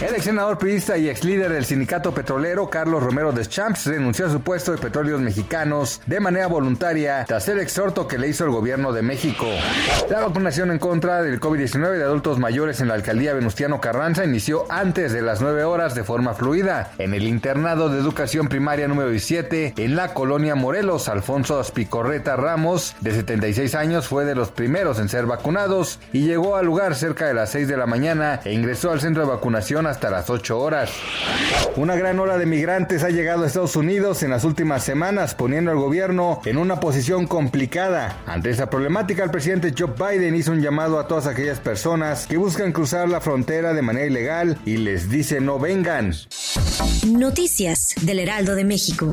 El ex senador priista y ex líder del sindicato petrolero Carlos Romero Deschamps renunció a su puesto de petróleos mexicanos de manera voluntaria tras el exhorto que le hizo el gobierno de México. La vacunación en contra del COVID-19 de adultos mayores en la alcaldía Venustiano Carranza inició antes de las 9 horas de forma fluida. En el internado de educación primaria número 17 en la colonia Morelos, Alfonso Aspicorreta Ramos, de 76 años, fue de los primeros en ser vacunados y llegó al lugar cerca de las 6 de la mañana e ingresó al centro de vacunación hasta las 8 horas. Una gran ola de migrantes ha llegado a Estados Unidos en las últimas semanas, poniendo al gobierno en una posición complicada. Ante esta problemática, el presidente Joe Biden hizo un llamado a todas aquellas personas que buscan cruzar la frontera de manera ilegal y les dice no vengan. Noticias del Heraldo de México.